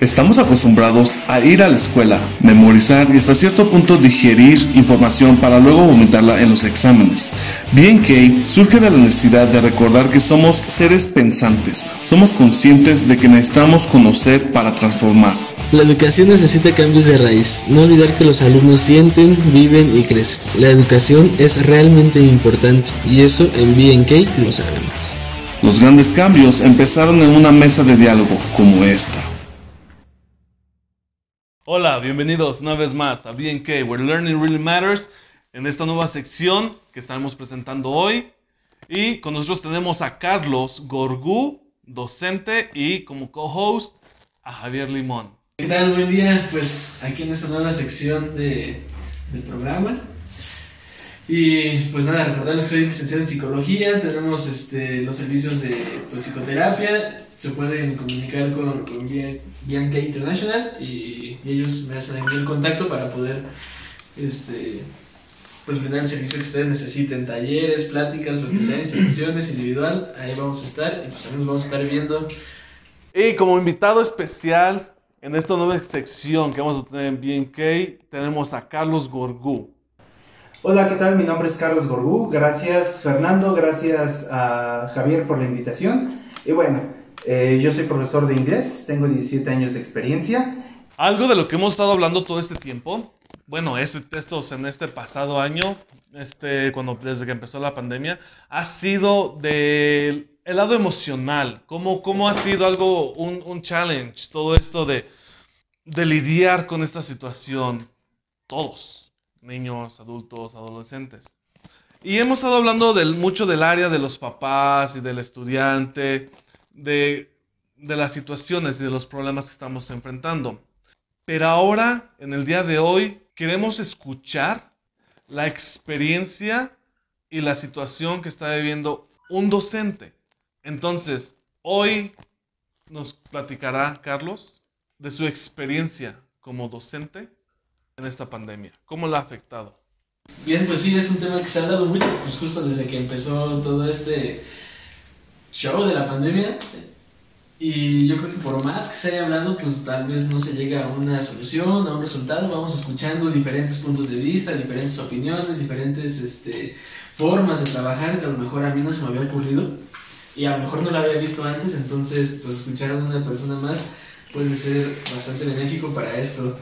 Estamos acostumbrados a ir a la escuela, memorizar y hasta cierto punto digerir información para luego vomitarla en los exámenes. BNK surge de la necesidad de recordar que somos seres pensantes, somos conscientes de que necesitamos conocer para transformar. La educación necesita cambios de raíz, no olvidar que los alumnos sienten, viven y crecen. La educación es realmente importante y eso en BNK lo sabemos. Los grandes cambios empezaron en una mesa de diálogo como esta. Hola, bienvenidos una vez más a BNK, Where Learning Really Matters, en esta nueva sección que estaremos presentando hoy. Y con nosotros tenemos a Carlos Gorgú, docente, y como co-host a Javier Limón. ¿Qué tal? Buen día, pues aquí en esta nueva sección de, del programa. Y pues nada, recordarles que soy licenciado en psicología, tenemos este, los servicios de pues, psicoterapia, se pueden comunicar con, con Bianca International y, ellos me hacen el contacto para poder este, pues brindar el servicio que ustedes necesiten, talleres, pláticas, lo que sea, instituciones, individual, ahí vamos a estar y pues también nos vamos a estar viendo. Y como invitado especial en esta nueva sección que vamos a tener en BNK, tenemos a Carlos Gorgú. Hola, ¿qué tal? Mi nombre es Carlos Gorgú. Gracias Fernando, gracias a Javier por la invitación. Y bueno, eh, yo soy profesor de inglés, tengo 17 años de experiencia. Algo de lo que hemos estado hablando todo este tiempo, bueno, este, estos en este pasado año, este, cuando, desde que empezó la pandemia, ha sido del el lado emocional. ¿Cómo, cómo ha sido algo, un, un challenge, todo esto de, de lidiar con esta situación? Todos, niños, adultos, adolescentes. Y hemos estado hablando del, mucho del área de los papás y del estudiante de, las situaciones y de los problemas que estamos enfrentando. Pero ahora, en el día de hoy, queremos escuchar la experiencia y la situación que está viviendo un docente. Entonces, hoy nos platicará Carlos de su experiencia como docente en esta pandemia. ¿Cómo la ha afectado? Bien, pues sí, es un tema que se ha dado mucho, pues justo desde que empezó todo este show de la pandemia. Y yo creo que por más que se haya hablado, pues tal vez no se llega a una solución, a un resultado. Vamos escuchando diferentes puntos de vista, diferentes opiniones, diferentes este, formas de trabajar que a lo mejor a mí no se me había ocurrido y a lo mejor no la había visto antes. Entonces, pues escuchar a una persona más puede ser bastante benéfico para esto.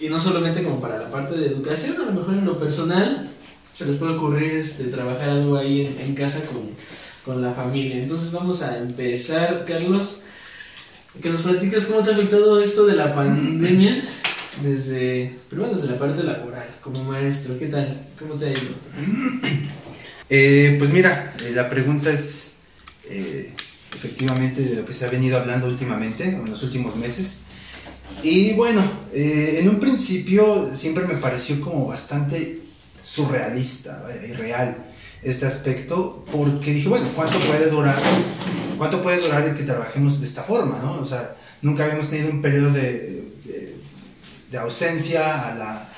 Y no solamente como para la parte de educación, a lo mejor en lo personal se les puede ocurrir este, trabajar algo ahí en, casa con con la familia. Entonces vamos a empezar, Carlos, que nos platicas cómo te ha afectado esto de la pandemia desde, primero desde la parte laboral, como maestro, ¿qué tal? ¿Cómo te ha ido? Eh, pues mira, eh, la pregunta es eh, efectivamente de lo que se ha venido hablando últimamente, en los últimos meses. Y bueno, en un principio siempre me pareció como bastante surrealista, irreal este aspecto porque dije, bueno, ¿cuánto puede durar? ¿Cuánto puede durar el que trabajemos de esta forma, no? O sea, nunca habíamos tenido un periodo de, de, ausencia a la,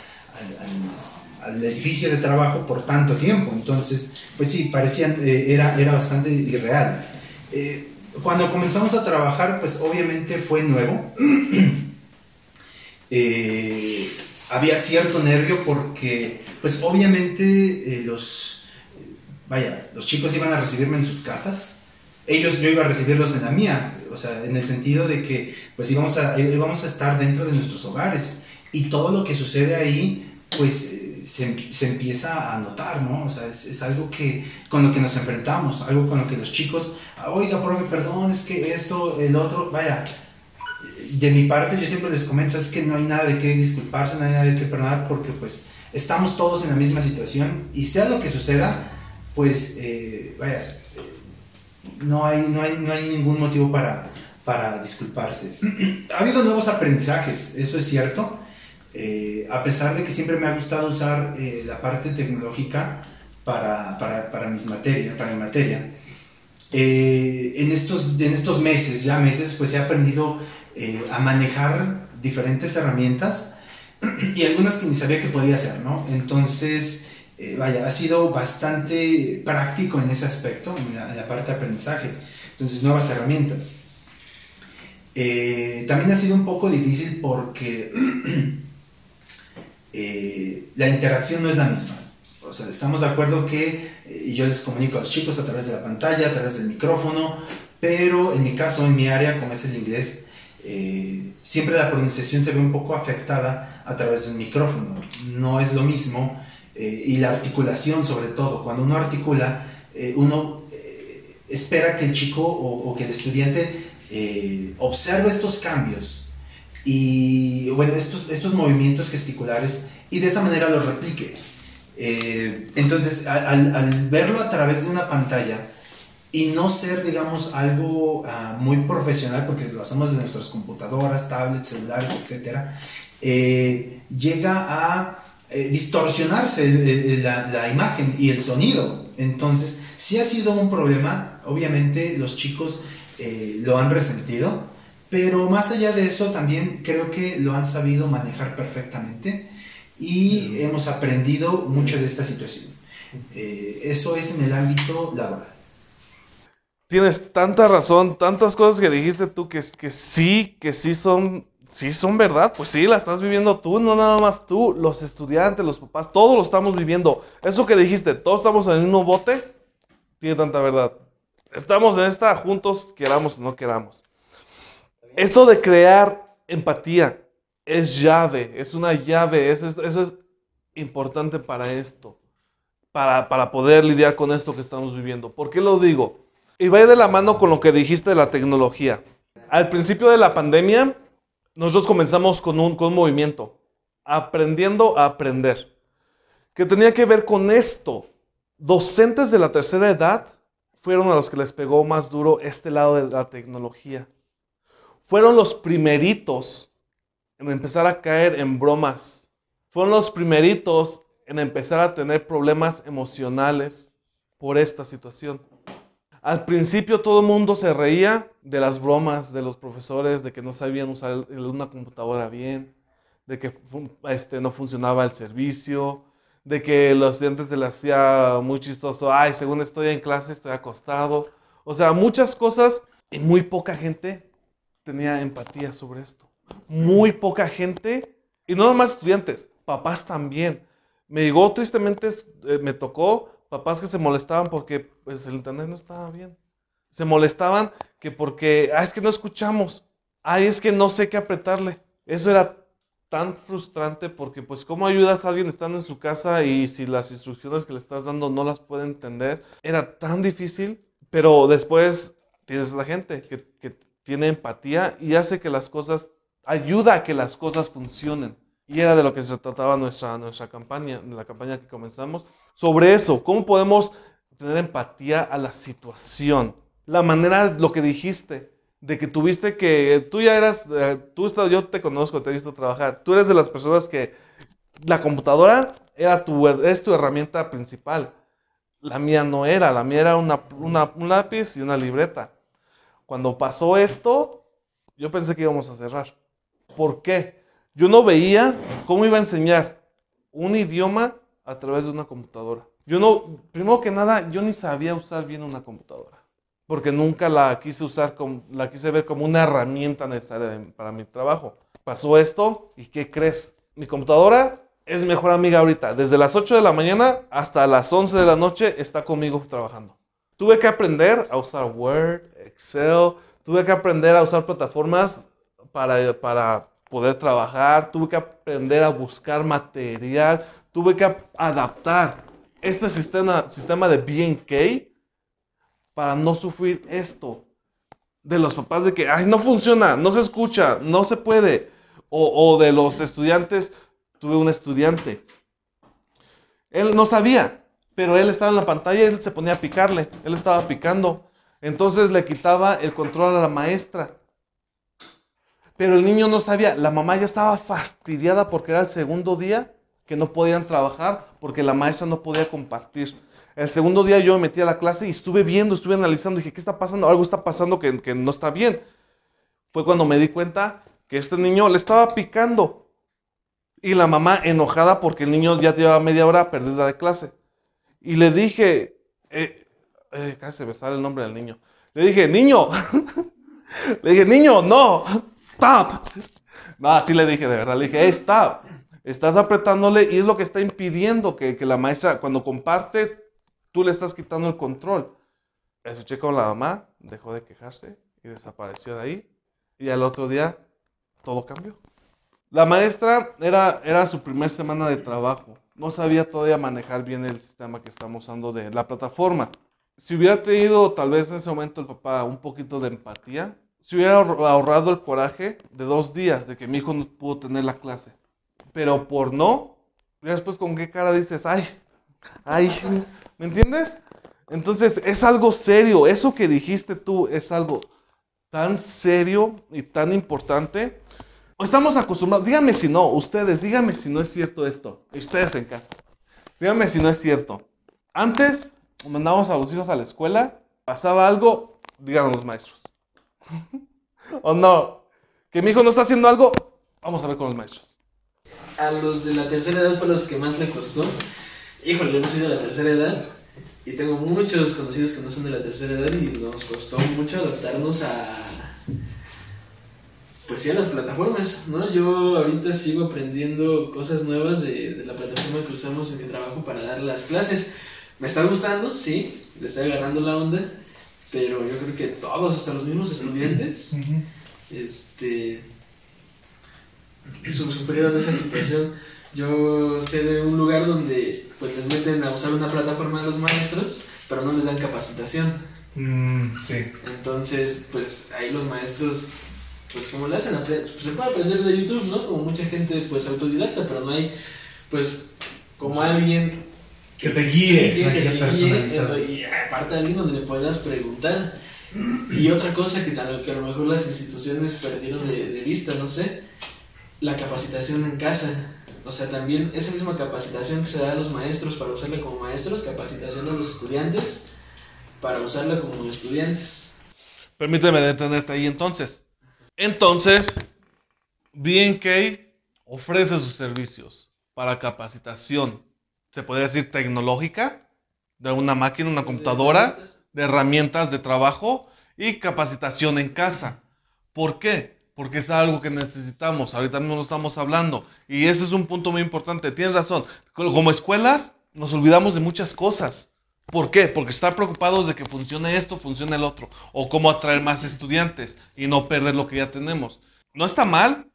al, edificio de trabajo por tanto tiempo. Entonces, pues sí, parecían, eh, era, era bastante irreal. Eh, cuando comenzamos a trabajar, pues obviamente fue nuevo. Eh, había cierto nervio porque, pues obviamente los vaya, los chicos iban a recibirme en sus casas, ellos yo iba a recibirlos en la mía, o sea, en el sentido de que pues íbamos a, íbamos a estar dentro de nuestros hogares. Y todo lo que sucede ahí pues eh, se, se empieza a notar, ¿no? O sea, es, es, algo que con lo que nos enfrentamos, algo con lo que los chicos, oiga, profe, perdón, es que esto, el otro, vaya, de mi parte yo siempre les comento, es que no hay nada de qué disculparse, no hay nada de qué perdonar porque pues estamos todos en la misma situación y sea lo que suceda, pues, eh, vaya, no hay, no, hay, no hay ningún motivo para, para disculparse. ha habido nuevos aprendizajes, eso es cierto. Eh, a pesar de que siempre me ha gustado usar eh, la parte tecnológica para, para, para, mis materias, para mi materia, en, estos, en estos meses, ya meses, pues he aprendido a manejar diferentes herramientas y algunas que ni sabía que podía hacer, ¿no? Entonces, eh, vaya, ha sido bastante práctico en ese aspecto, en la, parte de aprendizaje. Entonces, nuevas herramientas. Eh, también ha sido un poco difícil porque eh, la interacción no es la misma. O sea, estamos de acuerdo que eh, yo les comunico a los chicos a través de la pantalla, a través del micrófono, pero en mi caso, en mi área, como es el inglés, siempre la pronunciación se ve un poco afectada a través del micrófono. No es lo mismo. y la articulación sobre todo. Cuando uno articula, uno espera que el chico o, que el estudiante eh, observe estos cambios y, bueno, estos, estos movimientos gesticulares y de esa manera los replique. Eh, entonces, al, verlo a través de una pantalla y no ser, digamos, algo ah, muy profesional, porque lo hacemos de nuestras computadoras, tablets, celulares, etc., eh, llega a distorsionarse la, imagen y el sonido. Entonces, si ha sido un problema, obviamente los chicos eh, lo han resentido, pero más allá de eso también creo que lo han sabido manejar perfectamente y hemos aprendido mucho de esta situación. Eh, eso es en el ámbito laboral. Tienes tanta razón, tantas cosas que dijiste tú que, que sí, que sí son, sí son verdad, pues sí, la estás viviendo tú, no nada más tú, los estudiantes, los papás, todos lo estamos viviendo. Eso que dijiste, todos estamos en el mismo bote, tiene tanta verdad. Estamos en esta juntos, queramos o no queramos. Esto de crear empatía es llave, es una llave, eso es, importante para esto, para, para, poder lidiar con esto que estamos viviendo. ¿Por qué lo digo? Y va de la mano con lo que dijiste de la tecnología. Al principio de la pandemia, nosotros comenzamos con un, con un movimiento, aprendiendo a aprender, que tenía que ver con esto, docentes de la tercera edad fueron a los que les pegó más duro este lado de la tecnología. Fueron los primeritos en empezar a caer en bromas. Fueron los primeritos en empezar a tener problemas emocionales por esta situación. Al principio todo el mundo se reía de las bromas de los profesores, de que no sabían usar una computadora bien, de que este, no funcionaba el servicio, de que los estudiantes se les hacía muy chistoso, ay, según estoy en clase, estoy acostado. O sea, muchas cosas y muy poca gente tenía empatía sobre esto. Muy poca gente, y no nomás estudiantes, papás también. Me llegó tristemente, eh, me tocó papás que se molestaban porque pues, el internet no estaba bien. Se molestaban que porque, ah, es que no escuchamos, ay, es que no sé qué apretarle. Eso era tan frustrante porque pues cómo ayudas a alguien estando en su casa y si las instrucciones que le estás dando no las puede entender, era tan difícil, pero después tienes la gente que tiene empatía y hace que las cosas, ayuda a que las cosas funcionen. Y era de lo que se trataba nuestra, nuestra campaña, la campaña que comenzamos, sobre eso, cómo podemos tener empatía a la situación. La manera, lo que dijiste, de que tuviste que, tú ya eras, eh, tú yo te conozco, te he visto trabajar, tú eres de las personas que la computadora era tu, es tu herramienta principal. La mía no era, la mía era una, un lápiz y una libreta. Cuando pasó esto, yo pensé que íbamos a cerrar. ¿Por qué? Yo no veía cómo iba a enseñar un idioma a través de una computadora. Yo no, primero que nada, yo ni sabía usar bien una computadora porque nunca la quise usar, como, la quise ver como una herramienta necesaria para mi trabajo. Pasó esto y ¿qué crees? Mi computadora es mejor amiga ahorita. Desde las 8 de la mañana hasta las 11 de la noche está conmigo trabajando. Tuve que aprender a usar Word, Excel, tuve que aprender a usar plataformas para, para poder trabajar, tuve que aprender a buscar material, tuve que adaptar este sistema, sistema de BNK para no sufrir esto de los papás de que, ay, no funciona, no se escucha, no se puede. O, de los estudiantes, tuve un estudiante. Él no sabía, pero él estaba en la pantalla y él se ponía a picarle, él estaba picando. Entonces le quitaba el control a la maestra. Pero el niño no sabía, la mamá ya estaba fastidiada porque era el segundo día que no podían trabajar porque la maestra no podía compartir. El segundo día yo me metí a la clase y estuve viendo, estuve analizando, dije, ¿qué está pasando? Algo está pasando que, que no está bien. Fue cuando me di cuenta que este niño le estaba picando. Y la mamá enojada porque el niño ya llevaba media hora perdida de clase. Y le dije, eh, eh, se me sale el nombre del niño. Le dije, niño, Le dije, niño, no, stop. No, así le dije de verdad. Le dije, hey, stop. Estás apretándole y es lo que está impidiendo que, que la maestra, cuando comparte, tú le estás quitando el control. Escuché con la mamá, dejó de quejarse y desapareció de ahí. Y al otro día, todo cambió. La maestra era, era su primer semana de trabajo. No sabía todavía manejar bien el sistema que estamos usando de la plataforma. Si hubiera tenido tal vez en ese momento el papá un poquito de empatía, se hubiera ahor- ahorrado el coraje de dos días de que mi hijo no pudo tener la clase. Pero por no, ya después con qué cara dices, ay, ay, ¿me entiendes? Entonces es algo serio, eso que dijiste tú es algo tan serio y tan importante. Estamos acostumbrados, díganme si no, ustedes, díganme si no es cierto esto, ustedes en casa, díganme si no es cierto. Antes mandábamos a los hijos a la escuela, pasaba algo, díganos los maestros. ¿O no? Que mi hijo no está haciendo algo, vamos a ver con los maestros. A los de la tercera edad fue los que más le costó. Híjole, no soy de la tercera edad. Y tengo muchos conocidos que no son de la tercera edad y nos costó mucho adaptarnos a. Pues sí, a las plataformas, ¿no? Yo ahorita sigo aprendiendo cosas nuevas de, de la plataforma que usamos en mi trabajo para dar las clases. Me está gustando, sí, le estoy agarrando la onda, pero yo creo que todos, hasta los mismos estudiantes, este su- sufrieron esa situación. Yo sé de un lugar donde pues les meten a usar una plataforma a los maestros, pero no les dan capacitación. Mm, sí. Entonces, pues ahí los maestros, pues como le hacen, pues, se puede aprender de YouTube, ¿no? Como mucha gente pues autodidacta, pero no hay pues como alguien Que te guíe. que una te guíe, y aparte alguien donde le puedas preguntar. Y otra cosa que, tal- que a lo mejor las instituciones perdieron de, de vista, no sé, la capacitación en casa. O sea, también esa misma capacitación que se da a los maestros para usarla como maestros, capacitación a los estudiantes para usarla como estudiantes. Permíteme detenerte ahí entonces. Entonces, BNK ofrece sus servicios para capacitación, se podría decir tecnológica, de una máquina, una computadora, de herramientas de trabajo y capacitación en casa. ¿Por qué? Porque es algo que necesitamos. Ahorita mismo lo estamos hablando. Y ese es un punto muy importante. Tienes razón. Como escuelas nos olvidamos de muchas cosas. ¿Por qué? Porque estar preocupados de que funcione esto, funcione el otro. O cómo atraer más estudiantes y no perder lo que ya tenemos. No está mal,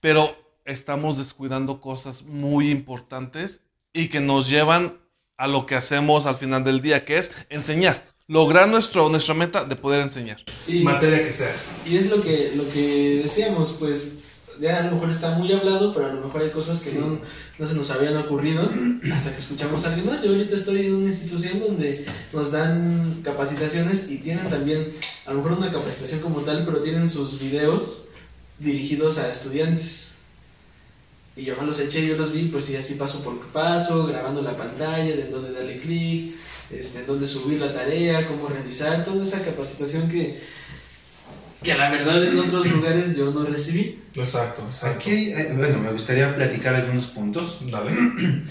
pero estamos descuidando cosas muy importantes y que nos llevan a lo que hacemos al final del día, que es enseñar. Lograr nuestro, nuestra meta de poder enseñar. Y, Materia que sea. y es lo que, lo que decíamos, pues ya a lo mejor está muy hablado, pero a lo mejor hay cosas que Sí. no, no se nos habían ocurrido hasta que escuchamos a alguien más. Yo ahorita estoy en una institución donde nos dan capacitaciones y tienen también, a lo mejor una capacitación como tal, pero tienen sus videos dirigidos a estudiantes. Y yo me los eché, yo los vi, pues sí, así paso por paso, grabando la pantalla, de dónde darle clic, este, dónde subir la tarea, cómo revisar, toda esa capacitación que, que a la verdad en otros lugares yo no recibí. Exacto, Aquí, eh, bueno, me gustaría platicar algunos puntos Dale.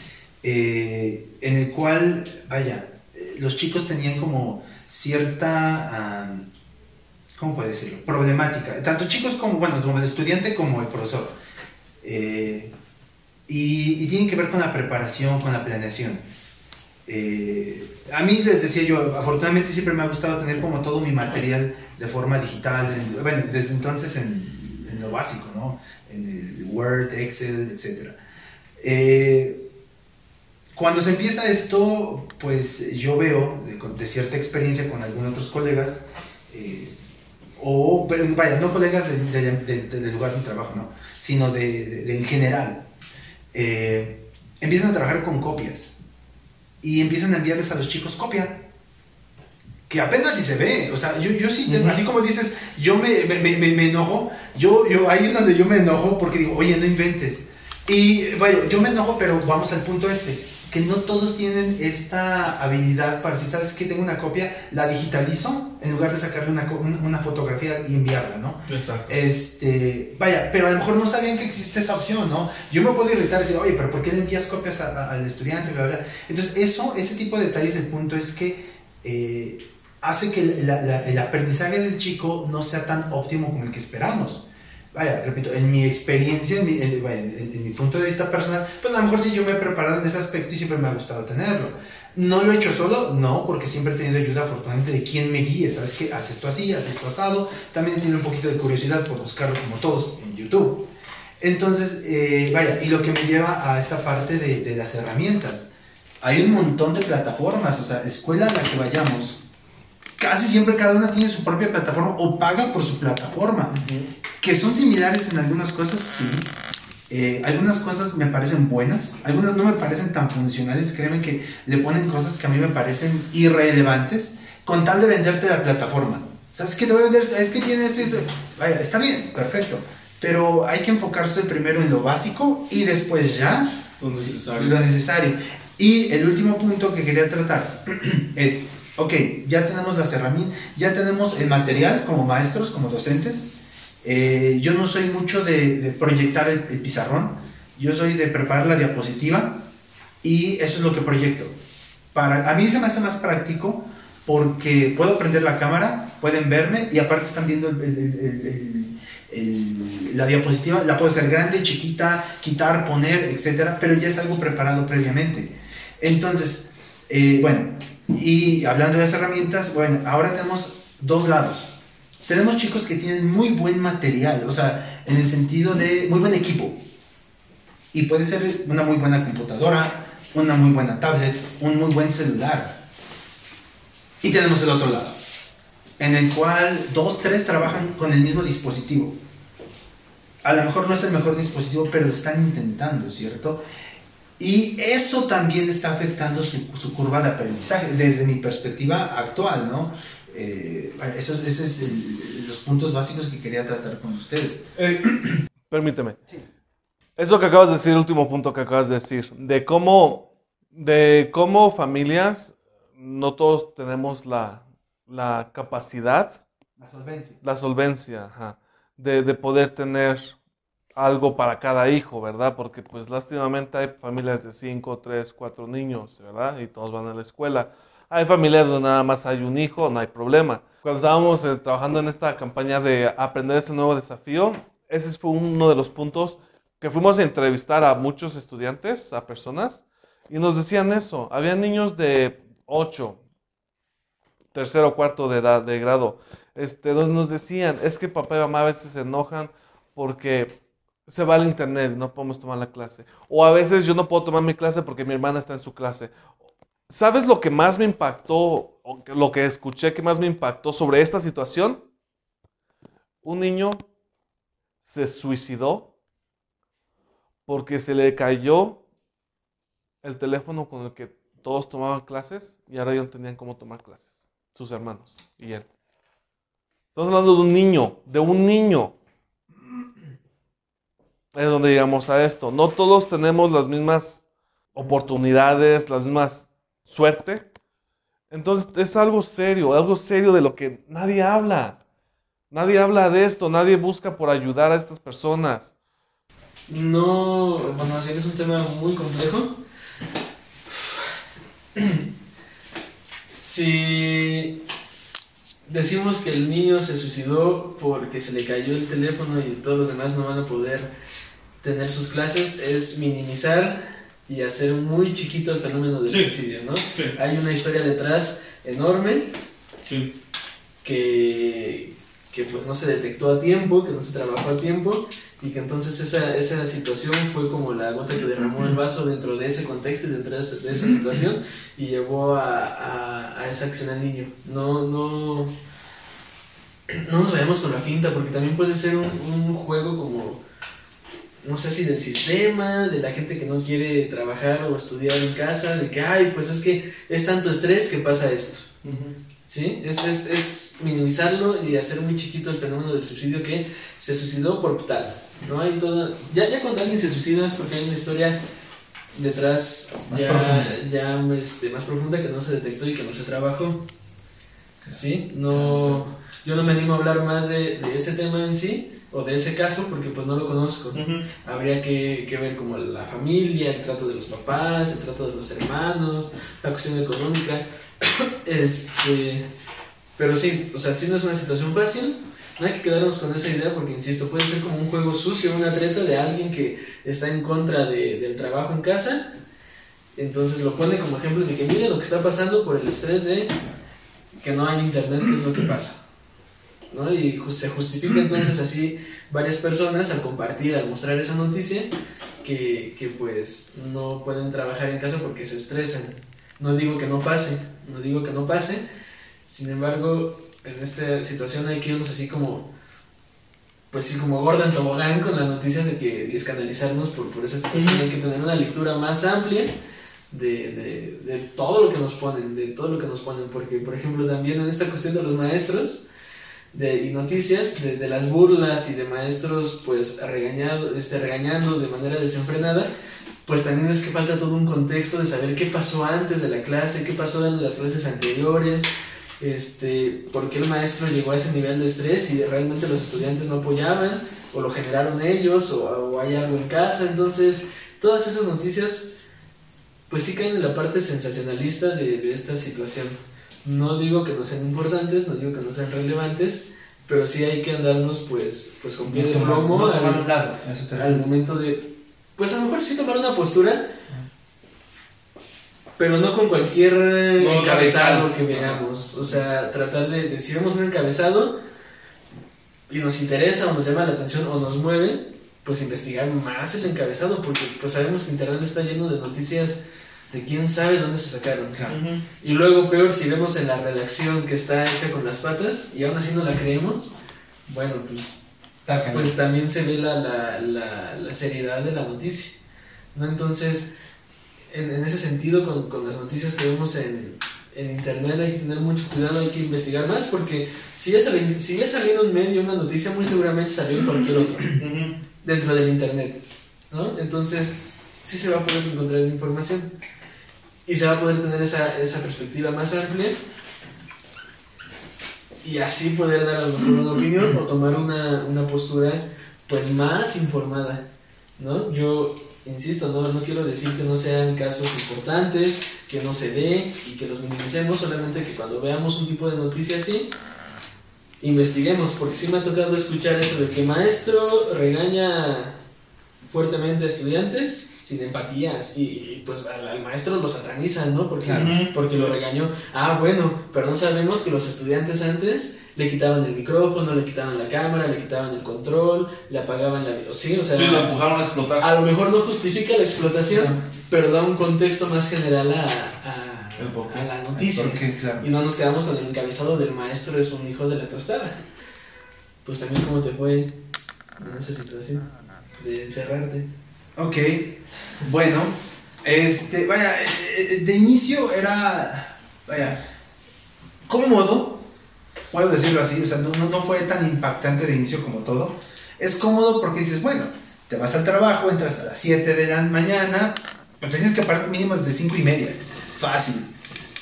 eh, en el cual, vaya, eh, los chicos tenían como cierta, ah, ¿cómo puedo decirlo? Problemática. Tanto chicos como, bueno, como el estudiante como el profesor. Eh, y, y tienen que ver con la preparación, con la planeación. Eh, a mí les decía yo, afortunadamente siempre me ha gustado tener como todo mi material de forma digital, en- bueno, desde entonces en, en lo básico, ¿no? En el Word, Excel, etc. Eh, cuando se empieza esto, pues yo veo de, de cierta experiencia con algunos otros colegas, eh, o, pero vaya, no colegas del de, de- lugar de trabajo, no, sino de en general, eh, empiezan a trabajar con copias y empiezan a enviarles a los chicos copia. Que apenas si se ve, o sea, yo, yo sí, tengo- Ujú. así como dices, yo me, me, me- me- me enojo, yo, yo, ahí es donde yo me enojo porque digo, oye, no inventes. Y vaya, yo me enojo, pero vamos al punto este, que no todos tienen esta habilidad para, si sabes que tengo una copia, la digitalizo en lugar de sacarle una, una fotografía y enviarla, ¿no? Exacto. Este, vaya, pero a lo mejor no sabían que existe esa opción, ¿no? Yo me puedo irritar y decir, oye, pero ¿por qué le envías copias a- a- al estudiante? Bla, bla, bla. Entonces, eso, ese tipo de detalles, el punto es que eh, hace que la- la- el aprendizaje del chico no sea tan óptimo como el que esperamos. Vaya, repito, en mi experiencia, en mi, en- vaya, en- en mi punto de vista personal, pues a lo mejor sí yo me he preparado en ese aspecto y siempre me ha gustado tenerlo. ¿No lo he hecho solo? No, porque siempre he tenido ayuda afortunadamente de quien me guíe. ¿Sabes qué? Haz esto así, haz esto asado. También tenido un poquito de curiosidad por buscarlo como todos en YouTube. Entonces, eh, vaya, y lo que me lleva a esta parte de, de las herramientas. Hay un montón de plataformas, o sea, escuela a la que vayamos, casi siempre cada una tiene su propia plataforma o paga por su plataforma, que son similares en algunas cosas, sí. Eh, algunas cosas me parecen buenas, algunas no me parecen tan funcionales, créeme que le ponen cosas que a mí me parecen irrelevantes con tal de venderte la plataforma. ¿Sabes qué te voy a vender? Es que tiene esto y esto. Vaya, está bien, perfecto. Pero hay que enfocarse primero en lo básico y después ya Lo necesario. lo necesario. Y el último punto que quería tratar es, ok, ya tenemos las herramientas, ya tenemos el material como maestros, como docentes. Eh, yo no soy mucho de, de proyectar el, el pizarrón, yo soy de preparar la diapositiva y eso es lo que proyecto. Para, a mí se me hace más práctico porque puedo prender la cámara, pueden verme y aparte están viendo el- el- el- la diapositiva, la puedo hacer grande, chiquita, quitar, poner, etcétera, pero ya es algo preparado previamente. Entonces, eh, bueno, y hablando de las herramientas, bueno, ahora tenemos dos lados. Tenemos chicos que tienen muy buen material, o sea, en el sentido de muy buen equipo. Y puede ser una muy buena computadora, una muy buena tablet, un muy buen celular. Y tenemos el otro lado, en el cual dos, tres trabajan con el mismo dispositivo. A lo mejor no es el mejor dispositivo, pero lo están intentando, ¿cierto? Y eso también está afectando su, su curva de aprendizaje, desde mi perspectiva actual, ¿no? Eh, esos esos es el- los puntos básicos que quería tratar con ustedes. Eh, permíteme. Eso que acabas de decir, el último punto que acabas de decir, de cómo, de cómo familias, no todos tenemos la, la capacidad, La solvencia. la solvencia, ajá, de, de poder tener algo para cada hijo, ¿verdad? Porque pues lástimamente hay familias de 5, 3, 4 niños, ¿verdad? Y todos van a la escuela. Hay familias donde nada más hay un hijo, no hay problema. Cuando estábamos eh, trabajando en esta campaña de aprender ese nuevo desafío, ese fue uno de los puntos que fuimos a entrevistar a muchos estudiantes, a personas, y nos decían eso. Había niños de 8, tercero o cuarto de edad, de grado, este, donde nos decían, es que papá y mamá a veces se enojan porque se va al internet no podemos tomar la clase. O a veces yo no puedo tomar mi clase porque mi hermana está en su clase. ¿Sabes lo que más me impactó, lo que escuché que más me impactó sobre esta situación? Un niño se suicidó porque se le cayó el teléfono con el que todos tomaban clases y ahora ya no tenían cómo tomar clases, sus hermanos y él. Estamos hablando de un niño, de un niño. Es donde llegamos a esto. No todos tenemos las mismas oportunidades, las mismas suerte. Entonces es algo serio, algo serio de lo que nadie habla. Nadie habla de esto, nadie busca por ayudar a estas personas. No, bueno, así es un tema muy complejo. Si decimos que el niño se suicidó porque se le cayó el teléfono y todos los demás no van a poder tener sus clases, es minimizar y hacer muy chiquito el fenómeno del Sí. suicidio, ¿no? Sí, Hay una historia detrás enorme sí. que, que pues no se detectó a tiempo, que no se trabajó a tiempo y que entonces esa, esa situación fue como la gota que derramó el vaso dentro de ese contexto y dentro de esa, de esa situación y llevó a, a, a esa acción al niño. No, no, no nos vayamos con la finta porque también puede ser un, un juego como, no sé si del sistema, de la gente que no quiere trabajar o estudiar en casa, de que, ay, pues es que es tanto estrés que pasa esto. ¿Sí? Es, es, es minimizarlo y hacer muy chiquito el fenómeno del suicidio que se suicidó por tal. No hay toda. Ya, ya cuando alguien se suicida es porque hay una historia detrás Más ya, profunda. ya este, más profunda que no se detectó y que no se trabajó. ¿Sí? No, yo no me animo a hablar más de, de ese tema en sí o de ese caso porque pues no lo conozco. Habría que, que ver como la familia, el trato de los papás, el trato de los hermanos, la cuestión económica. Este, Pero sí, o sea, sí no es una situación fácil. No hay que quedarnos con esa idea porque, insisto, puede ser como un juego sucio, una treta de alguien que está en contra de- del trabajo en casa. Entonces lo pone como ejemplo de que mire lo que está pasando por el estrés de que no hay internet, que es lo que pasa. ¿No? Y se justifica entonces así varias personas al compartir, al mostrar esa noticia, que, que pues no pueden trabajar en casa porque se estresan. No digo que no pase, no digo que no pase, sin embargo, en esta situación hay que irnos así como, pues sí, como gorda en tobogán con las noticias de que y escandalizarnos por, por esa situación. Hay que tener una lectura más amplia de, de, de todo lo que nos ponen, de todo lo que nos ponen, porque por ejemplo también en esta cuestión de los maestros de, y noticias, de, las burlas y de maestros pues regañado, este, regañando de manera desenfrenada, pues también es que falta todo un contexto de saber qué pasó antes de la clase, qué pasó en las clases anteriores, este, por qué el maestro llegó a ese nivel de estrés y realmente los estudiantes no apoyaban, o lo generaron ellos, o, o hay algo en casa, entonces todas esas noticias pues sí caen en la parte sensacionalista de esta situación. No digo que no sean importantes, no digo que no sean relevantes, pero sí hay que andarnos pues, pues con pie de No plomo no al- lado, momento de, pues a lo mejor sí tomar una postura, pero no con cualquier No encabezado que veamos. O sea, tratar de, de- si vemos un encabezado y nos interesa o nos llama la atención o nos mueve, pues investigar más el encabezado, porque pues sabemos que Internet está lleno de noticias de quién sabe dónde se sacaron. Y luego peor si vemos en la redacción que está hecha con las patas y aún así no la creemos, bueno, pues pues también se ve la, la, la, la seriedad de la noticia. ¿no? Entonces, en, en ese sentido, con, con las noticias que vemos en, en internet hay que tener mucho cuidado, hay que investigar más, porque si ya, salió, si ya salió en un medio una noticia, muy seguramente salió en cualquier otro, dentro del internet. ¿no? Entonces, sí se va a poder encontrar información. Y se va a poder tener esa, esa perspectiva más amplia y así poder dar a lo mejor una opinión o tomar una, una postura pues más informada, ¿no? Yo insisto, no, no quiero decir que no sean casos importantes, que no se dé y que los minimicemos, solamente que cuando veamos un tipo de noticia así, investiguemos, porque sí me ha tocado escuchar eso de que maestro regaña fuertemente a estudiantes sin empatías y, y, pues al, al maestro lo satanizan, ¿no? Porque, Claro. porque lo regañó. Ah, bueno, pero no sabemos que los estudiantes antes le quitaban el micrófono, le quitaban la cámara, le quitaban el control, le apagaban la... Sí, o sea, Sí, lo empujaron a explotar. a lo mejor no justifica la explotación, pero da un contexto más general a, a- la noticia. Claro. Y no nos quedamos con el encabezado del maestro es un hijo de la tostada. Pues también cómo te fue en esa situación de encerrarte. Ok, bueno, este, vaya, eh, eh, de inicio era, vaya, cómodo, puedo decirlo así, o sea, no, no, fue tan impactante de inicio como todo. Es cómodo porque dices, bueno, te vas al trabajo, entras a las 7 de la mañana, pues tienes que parar mínimo desde 5 y media, fácil.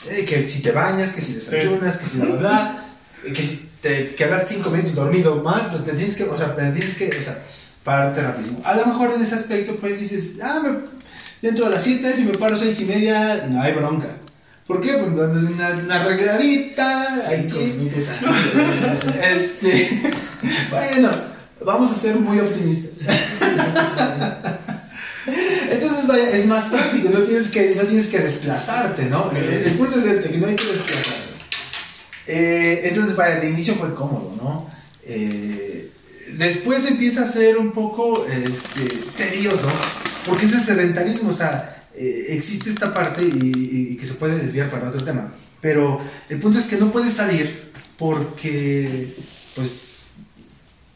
Eh, que si te bañas, que si desayunas, que si bla, bla, que si te quedas 5 minutos dormido más, pues te tienes que, o sea, te tienes que, o sea, pararte rapidísimo. A lo mejor en ese aspecto, pues dices, ah, me, dentro de las 7, si me paro 6 y media, no hay bronca. ¿Por qué? Pues una, una arregladita, aquí. Este, bueno, vamos a ser muy optimistas. Entonces, vaya, es más práctico, no tienes que, no tienes que desplazarte, ¿no? El, el punto es este, que no hay que desplazarse. Eh, entonces, vaya, de inicio fue cómodo, ¿no? Eh, después empieza a ser un poco este, tedioso, porque es el sedentarismo, o sea, eh, existe esta parte y, que se puede desviar para otro tema. Pero el punto es que no puedes salir porque, pues,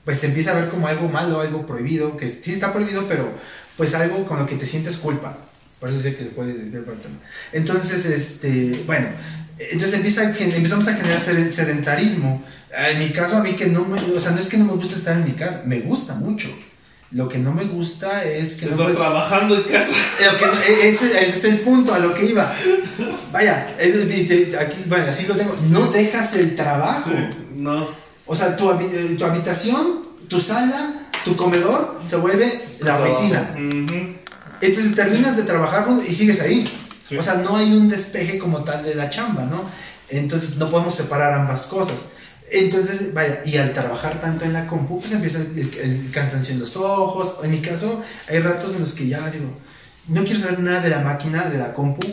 pues se empieza a ver como algo malo, algo prohibido, que sí está prohibido, pero pues algo con lo que te sientes culpa. Por eso sé que se puede desviar para el tema. Entonces, este, bueno, entonces empieza, empezamos a generar sed- sedentarismo. En mi caso, a mí que no me, o sea, no es que no me gusta estar en mi casa, me gusta mucho. Lo que no me gusta es que no Estar puedo- trabajando en casa. lo que- e- ese, ese es el punto a lo que iba. Vaya, viste, aquí, bueno, así lo tengo. No dejas el trabajo. No. O sea, tu, eh, tu habitación, tu sala, tu comedor se vuelve la oficina. Ujú. Entonces terminas de trabajar y sigues ahí. Sí. O sea, no hay un despeje como tal de la chamba, ¿no? Entonces no podemos separar ambas cosas. Entonces, vaya, y al trabajar tanto en la compu, pues empieza el, el cansancio en los ojos. En mi caso, hay ratos en los que ya digo, no quiero saber nada de la máquina, de la compu,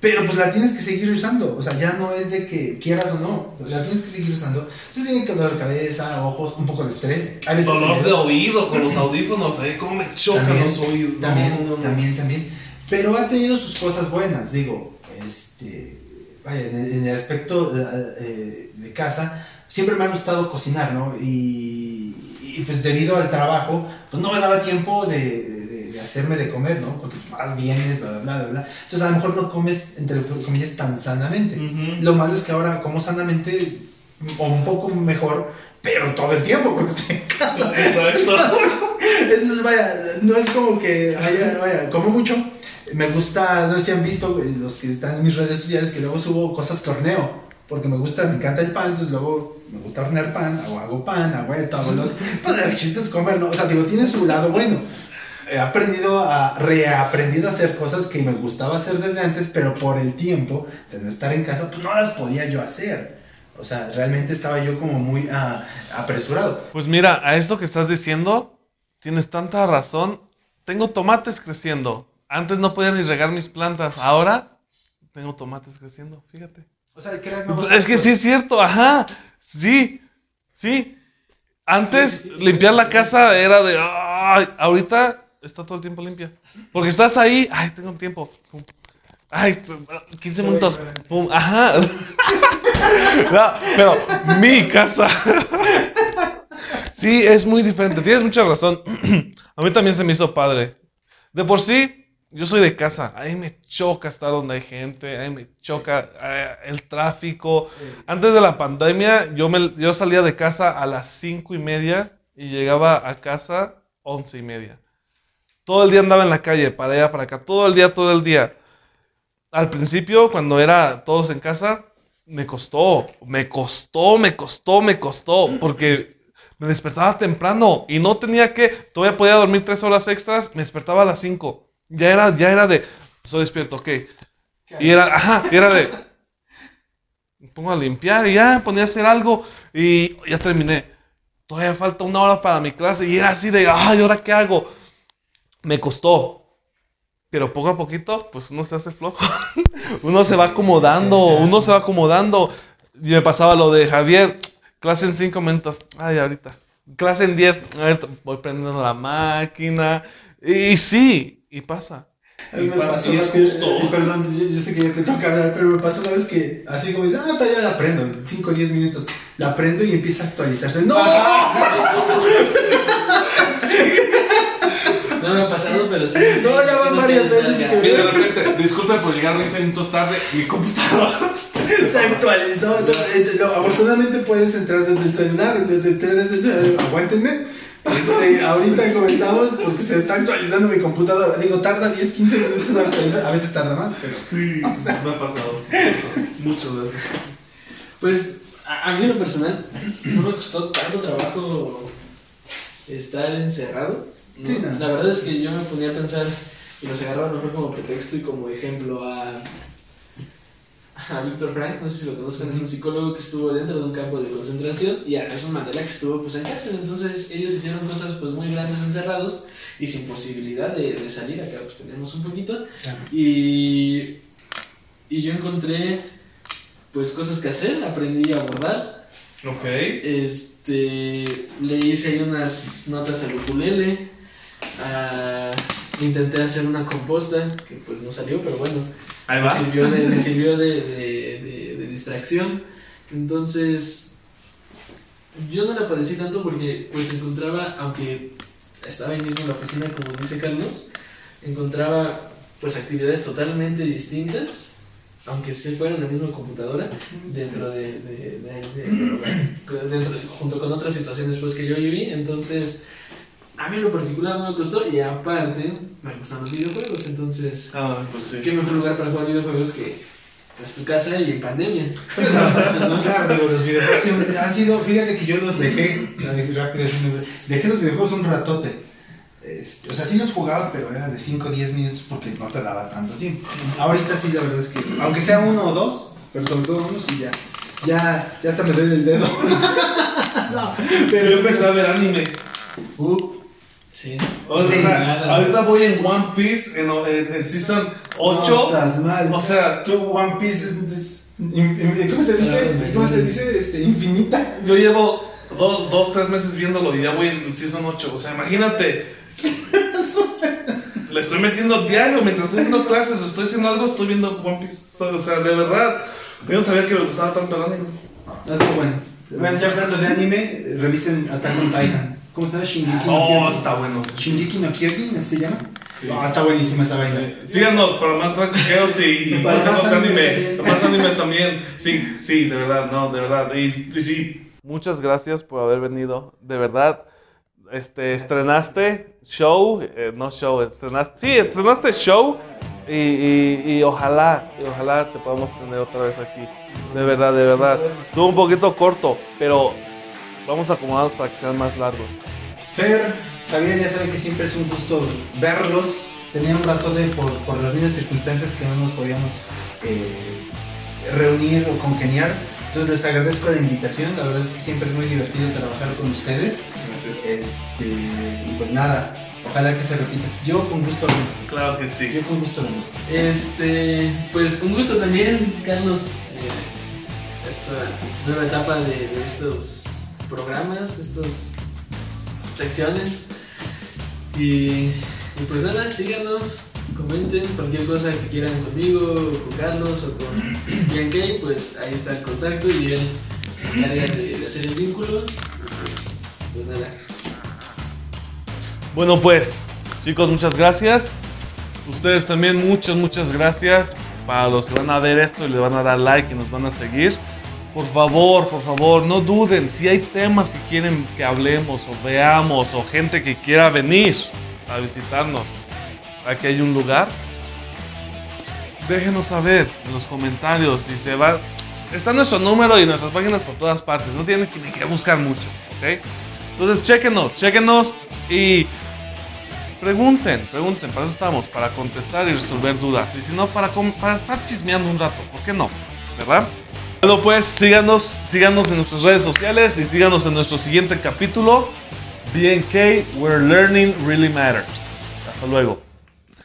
pero pues la tienes que seguir usando. O sea, ya no es de que quieras o no. O sea, la tienes que seguir usando. Entonces viene dolor de cabeza, ojos, un poco de estrés. A veces Dolor de oído con los audífonos, ¿eh? ¿Cómo me chocan También, los oídos? También, no, no, no. también, también. Pero ha tenido sus cosas buenas, digo. Este, vaya, en, el- aspecto eh, eh, de casa, siempre me ha gustado cocinar, ¿no? Y, y, pues debido al trabajo, pues no me daba tiempo de, de- de hacerme de comer, ¿no? Porque más vienes, bla, bla, bla, bla. Entonces a lo mejor no comes, entre comillas, tan sanamente. Lo malo es que ahora como sanamente, o un poco mejor, pero todo el tiempo, porque estoy en casa. Exacto. Entonces, vaya, no es como que vaya, vaya, como mucho. Me gusta, no sé si han visto los que están en mis redes sociales que luego subo cosas que horneo. Porque me gusta, me encanta el pan, entonces luego me gusta hornear pan, hago, hago pan, hago esto, hago lo otro. Pues el chiste es comer, ¿no? O sea, digo, tiene su lado bueno. He aprendido a, reaprendido a hacer cosas que me gustaba hacer desde antes, pero por el tiempo de no estar en casa, pues no las podía yo hacer. O sea, realmente estaba yo como muy ah, apresurado. Pues mira, a esto que estás diciendo, tienes tanta razón. Tengo tomates creciendo. Antes no podía ni regar mis plantas. Ahora tengo tomates creciendo, fíjate. O sea, creas nuevos Es que sí es cierto, ajá. Sí, sí. Antes Sí, sí, sí. limpiar la casa era de. "Ay", ahorita está todo el tiempo limpia. Porque estás ahí. Ay, tengo tiempo. Pum. Ay, 15 minutos. Pum. Ajá. No, pero mi casa. Sí, es muy diferente. Tienes mucha razón. A mí también se me hizo padre. De por sí, yo soy de casa. Ahí me choca estar donde hay gente. Ahí me choca eh, el tráfico. Antes de la pandemia, yo, me, yo salía de casa a las cinco y media y llegaba a casa once y media. Todo el día andaba en la calle, para allá, para acá. Todo el día, todo el día. Al principio, cuando era todos en casa, me costó, me costó, me costó, me costó, porque me despertaba temprano y no tenía que, todavía podía dormir tres horas extras, me despertaba a las cinco. Ya era, ya era de, soy despierto, ok. Y era, ajá, y era de, me pongo a limpiar y ya, ponía a hacer algo y ya terminé. Todavía falta una hora para mi clase y era así de, ay, ¿ahora qué hago? Me costó. Pero poco a poquito, pues uno se hace flojo. uno se va acomodando, uno se va acomodando. Y me pasaba lo de Javier, clase en cinco minutos. Ay, ahorita. Clase en 10, ahorita voy prendiendo la máquina. Y, sí, y pasa. A mí me Y pasa, pasó y una es vez- justo. eh, perdón, yo, yo sé que ya te toca hablar, pero me pasó una vez que, así como dices, ah, todavía la aprendo, 5 o 10 minutos. La aprendo y empieza a actualizarse. ¡No! No me ha pasado, pero sí. sí, No, ya van varias veces que- Y de repente, disculpe por llegar 20 minutos tarde, mi computadora. Se actualizó. Entonces, no, afortunadamente puedes entrar desde el celular, entonces entré desde el celular. Aguántenme. Este, ahorita comenzamos porque se está actualizando mi computadora. Digo, tarda 10, 15 minutos en actualizar. A veces tarda más, pero. Sí, me ha pasado. Muchas veces. Pues a, a mí en lo personal no me costó tanto trabajo estar encerrado. ¿No? Sí, no. La verdad es que yo me ponía a pensar y los agarraba mejor como pretexto y como ejemplo a, a Víctor Frank, no sé si lo conozcan, es un psicólogo que estuvo dentro de un campo de concentración y a Nelson Mandela que estuvo pues en cárcel. Entonces ellos hicieron cosas pues muy grandes encerrados y sin posibilidad de, de salir. Acá pues tenemos un poquito. Y, y yo encontré pues cosas que hacer, aprendí a bordar, Ok. este, le hice ahí unas notas al ukulele, ah, intenté hacer una composta, que pues no salió, pero bueno, Ahí me va. sirvió de, me sirvió de, de- de- distracción. Entonces, yo no la padecí tanto porque pues encontraba, aunque estaba ahí mismo en la oficina, como dice Carlos, encontraba pues actividades totalmente distintas, aunque sí fueran en la misma computadora, dentro de, de- de- de- junto con otras situaciones pues que yo viví. Entonces, a mí en lo particular no me costó y aparte me gustan los videojuegos, entonces... Ah, pues sí. ¿Qué mejor lugar para jugar videojuegos que pues, tu casa y en pandemia? Claro, digo, los videojuegos siempre han sido, fíjate que yo los dejé, rápido, dejé los videojuegos un ratote. Este, o sea, sí los jugaba, pero era de 5 o 10 minutos porque no te daba tanto tiempo. Ahorita sí, la verdad es que, aunque sea uno o dos, pero sobre todo unos y ya. Ya, ya hasta me duele el dedo. no, Pero yo empecé a ver anime. Uh, sí. O sea, Sí, ahorita voy en One Piece, en, en, en Season 8. No, estás mal. O sea, tu One Piece es. es- in- in- ¿Cómo se dice? ¿Cómo se dice? Este, infinita. yo llevo dos, dos, tres meses viéndolo y ya voy en Season 8. O sea, imagínate. Le estoy metiendo diario mientras estoy haciendo clases, estoy haciendo algo, estoy viendo One Piece. O sea, de verdad, yo no sabía que me gustaba tanto el anime. Bueno. Bueno, ya hablando de anime, revisen Attack on Titan. ¿Cómo se llama? Shingeki no Oh, Kyojin. está bueno. Shingeki no Kyojin, ¿así se llama? Sí. Ah, está buenísima esa vaina. Síganos para más tranquilos y, y Para más más animes anime. también. Para más animes también. Sí, sí, de verdad, no, de verdad. Y, y sí. Muchas gracias por haber venido. De verdad, este, estrenaste show, eh, no show, estrenaste, sí, estrenaste show y, y, y ojalá, y ojalá te podamos tener otra vez aquí. De verdad, de verdad. Estuvo un poquito corto, pero vamos a acomodarnos para que sean más largos. Fer, Javier, ya saben que siempre es un gusto verlos. Tenía un rato de, por, por las mismas circunstancias que no nos podíamos eh, reunir o congeniar. Entonces les agradezco la invitación. La verdad es que siempre es muy divertido trabajar con ustedes. Este, y pues nada, ojalá que se repita. Yo con gusto vengo. Claro que sí. Yo con gusto vengo. Este, pues un gusto también, Carlos, eh, esta nueva etapa de, de estos programas, estas secciones. Y, pues nada, síganos, comenten cualquier cosa que quieran conmigo, con Carlos o con Bianca, pues ahí está el contacto y él se encarga de, hacer el vínculo. Pues nada. Bueno, pues, chicos, muchas gracias. Ustedes también, muchas, muchas gracias. Para los que van a ver esto y le van a dar like y nos van a seguir. Por favor, por favor, no duden. Si hay temas que quieren que hablemos o veamos o gente que quiera venir a visitarnos, aquí hay un lugar. Déjenos saber en los comentarios si se va. Está nuestro número y nuestras páginas por todas partes. No tienen que, ni que buscar mucho, ¿ok? Entonces, chequenos, chequenos y pregunten, pregunten. Para eso estamos, para contestar y resolver dudas. Y si no, para, para estar chismeando un rato. ¿Por qué no? ¿Verdad? Bueno, pues síganos, síganos en nuestras redes sociales y síganos en nuestro siguiente capítulo. BNK, where learning really matters. Hasta luego.